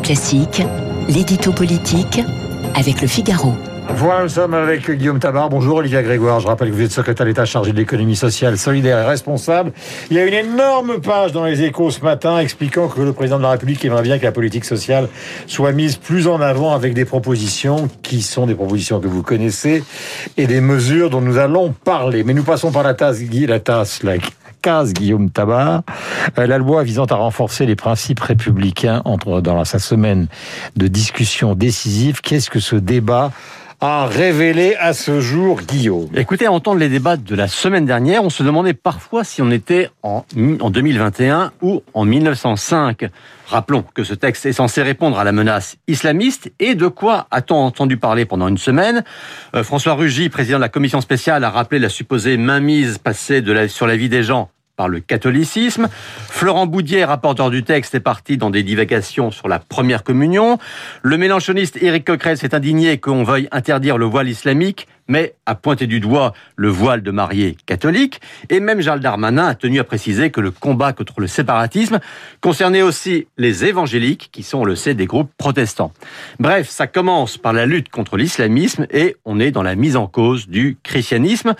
Classique, l'édito politique avec le Figaro. Voilà, nous sommes avec Guillaume Tabar. Bonjour Olivia Grégoire. Je rappelle que vous êtes secrétaire d'État chargé de l'économie sociale, solidaire et responsable. Il y a une énorme page dans les échos ce matin expliquant que le président de la République aimerait bien que la politique sociale soit mise plus en avant avec des propositions qui sont des propositions que vous connaissez et des mesures dont nous allons parler. Mais nous passons par la tasse, Guy, la tasse, like. Guillaume Tabar. Euh, la loi visant à renforcer les principes républicains entre dans sa semaine de discussion décisive. Qu'est-ce que ce débat a révélé à ce jour, Guillaume? Écoutez, à entendre les débats de la semaine dernière, on se demandait parfois si on était en, 2021 ou en 1905. Rappelons que ce texte est censé répondre à la menace islamiste et de quoi a-t-on entendu parler pendant une semaine? Euh, François Rugy, président de la commission spéciale, a rappelé la supposée mainmise passée sur la vie des gens par le catholicisme. Florent Boudier, rapporteur du texte, est parti dans des divagations sur la première communion. Le mélanchoniste Éric Coquerel s'est indigné qu'on veuille interdire le voile islamique, mais a pointé du doigt le voile de mariée catholique. Et même Gérald Darmanin a tenu à préciser que le combat contre le séparatisme concernait aussi les évangéliques, qui sont, on le sait, des groupes protestants. Bref, ça commence par la lutte contre l'islamisme et on est dans la mise en cause du christianisme.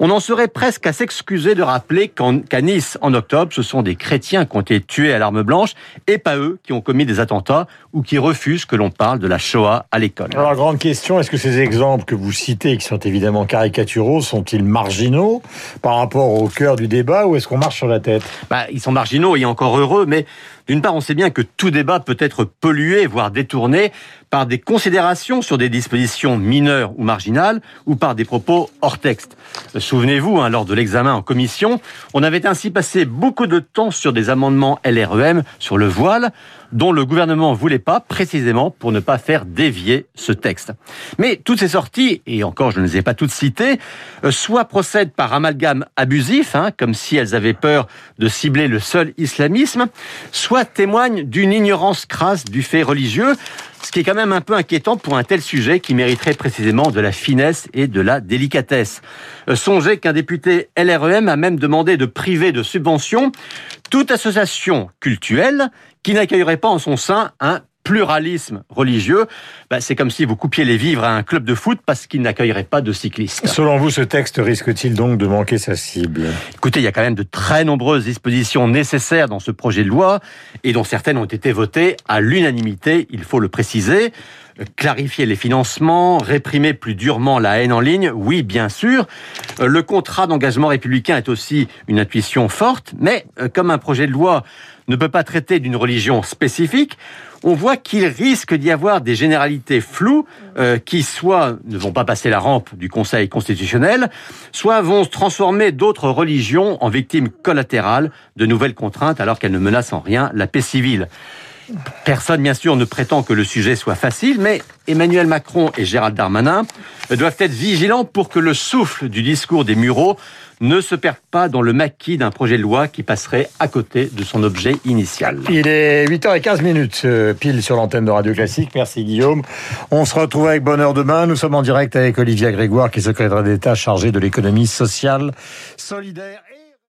On en serait presque à s'excuser de rappeler qu'à Nice, en octobre, ce sont des chrétiens qui ont été tués à l'arme blanche et pas eux qui ont commis des attentats ou qui refusent que l'on parle de la Shoah à l'école. Alors, grande question, est-ce que ces exemples que vous citez, qui sont évidemment caricaturaux, sont-ils marginaux par rapport au cœur du débat ou est-ce qu'on marche sur la tête? Bah, Ils sont marginaux et encore heureux, mais d'une part, on sait bien que tout débat peut être pollué, voire détourné, par des considérations sur des dispositions mineures ou marginales, ou par des propos hors texte. Souvenez-vous, hein, lors de l'examen en commission, on avait ainsi passé beaucoup de temps sur des amendements LREM sur le voile, dont le gouvernement voulait pas, précisément pour ne pas faire dévier ce texte. Mais toutes ces sorties, et encore je ne les ai pas toutes citées, euh, soit procèdent par amalgame abusif, hein, comme si elles avaient peur de cibler le seul islamisme, soit témoignent d'une ignorance crasse du fait religieux, ce qui est quand même un peu inquiétant pour un tel sujet qui mériterait précisément de la finesse et de la délicatesse. Euh, songez qu'un député LREM a même demandé de priver de subventions toute association cultuelle qui n'accueillerait pas en son sein un pluralisme religieux, bah, c'est comme si vous coupiez les vivres à un club de foot parce qu'il n'accueillerait pas de cyclistes. Selon vous, ce texte risque-t-il donc de manquer sa cible? Écoutez, il y a quand même de très nombreuses dispositions nécessaires dans ce projet de loi et dont certaines ont été votées à l'unanimité, il faut le préciser clarifier les financements, réprimer plus durement la haine en ligne, oui, bien sûr. Euh, le contrat d'engagement républicain est aussi une intuition forte, mais euh, comme un projet de loi ne peut pas traiter d'une religion spécifique, on voit qu'il risque d'y avoir des généralités floues euh, qui soit ne vont pas passer la rampe du Conseil constitutionnel, soit vont se transformer d'autres religions en victimes collatérales de nouvelles contraintes alors qu'elles ne menacent en rien la paix civile. Personne, bien sûr, ne prétend que le sujet soit facile, mais Emmanuel Macron et Gérald Darmanin doivent être vigilants pour que le souffle du discours des Mureaux ne se perde pas dans le maquis d'un projet de loi qui passerait à côté de son objet initial. Il est 8h15 minutes, euh, pile sur l'antenne de Radio Classique. Merci Guillaume. On se retrouve avec bonheur demain. Nous sommes en direct avec Olivia Grégoire, qui est secrétaire d'État chargée de l'économie sociale, solidaire et